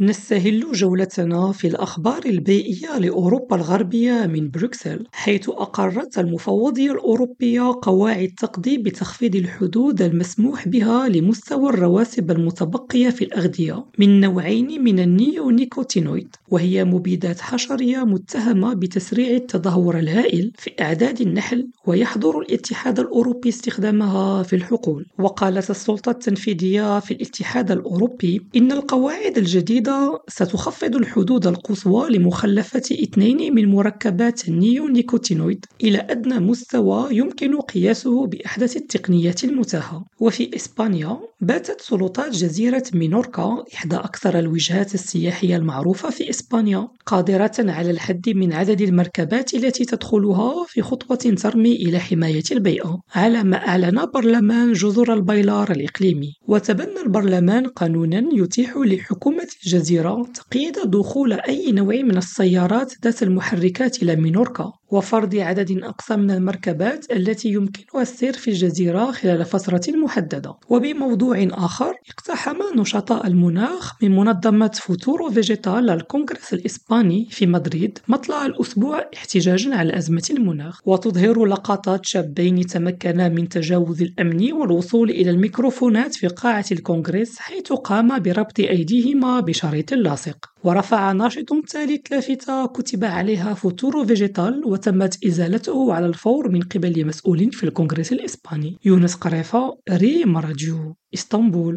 نستهل جولتنا في الأخبار البيئية لأوروبا الغربية من بروكسل، حيث أقرت المفوضية الأوروبية قواعد تقضي بتخفيض الحدود المسموح بها لمستوى الرواسب المتبقية في الأغذية من نوعين من النيونيكوتينويد، وهي مبيدات حشرية متهمة بتسريع التدهور الهائل في أعداد النحل، ويحظر الاتحاد الأوروبي استخدامها في الحقول. وقالت السلطة التنفيذية في الاتحاد الأوروبي إن القواعد الجديدة ستخفض الحدود القصوى لمخلفات اثنين من مركبات النيونيكوتينويد إلى أدنى مستوى يمكن قياسه بأحدث التقنيات المتاحة. وفي إسبانيا، باتت سلطات جزيرة مينوركا إحدى أكثر الوجهات السياحية المعروفة في إسبانيا قادرة على الحد من عدد المركبات التي تدخلها في خطوة ترمي إلى حماية البيئة، على ما أعلن برلمان جزر البليار الإقليمي. وتبنى البرلمان قانونًا يتيح لحكومة الجزيرة تقييد دخول أي نوع من السيارات ذات المحركات إلى مينوركا، وفرض عدد أقصى من المركبات التي يمكنها السير في الجزيرة خلال فترة محددة. وبموضوع آخر، اقتحم نشطاء المناخ من منظمة فوتورو فيجيتال الكونغرس الإسباني في مدريد مطلع الأسبوع احتجاجًا على أزمة المناخ، وتظهر لقطات شابين تمكنا من تجاوز الأمن والوصول إلى الميكروفونات في قاعة الكونغرس حيث قاما بربط أيديهما بشريط لاصق. ورفع ناشط ثالث لافتة كتب عليها فوتورو فيجيتال وتمت إزالته على الفور من قبل مسؤول في الكونغرس الإسباني. يونس قريفة، ريم راديو، إسطنبول.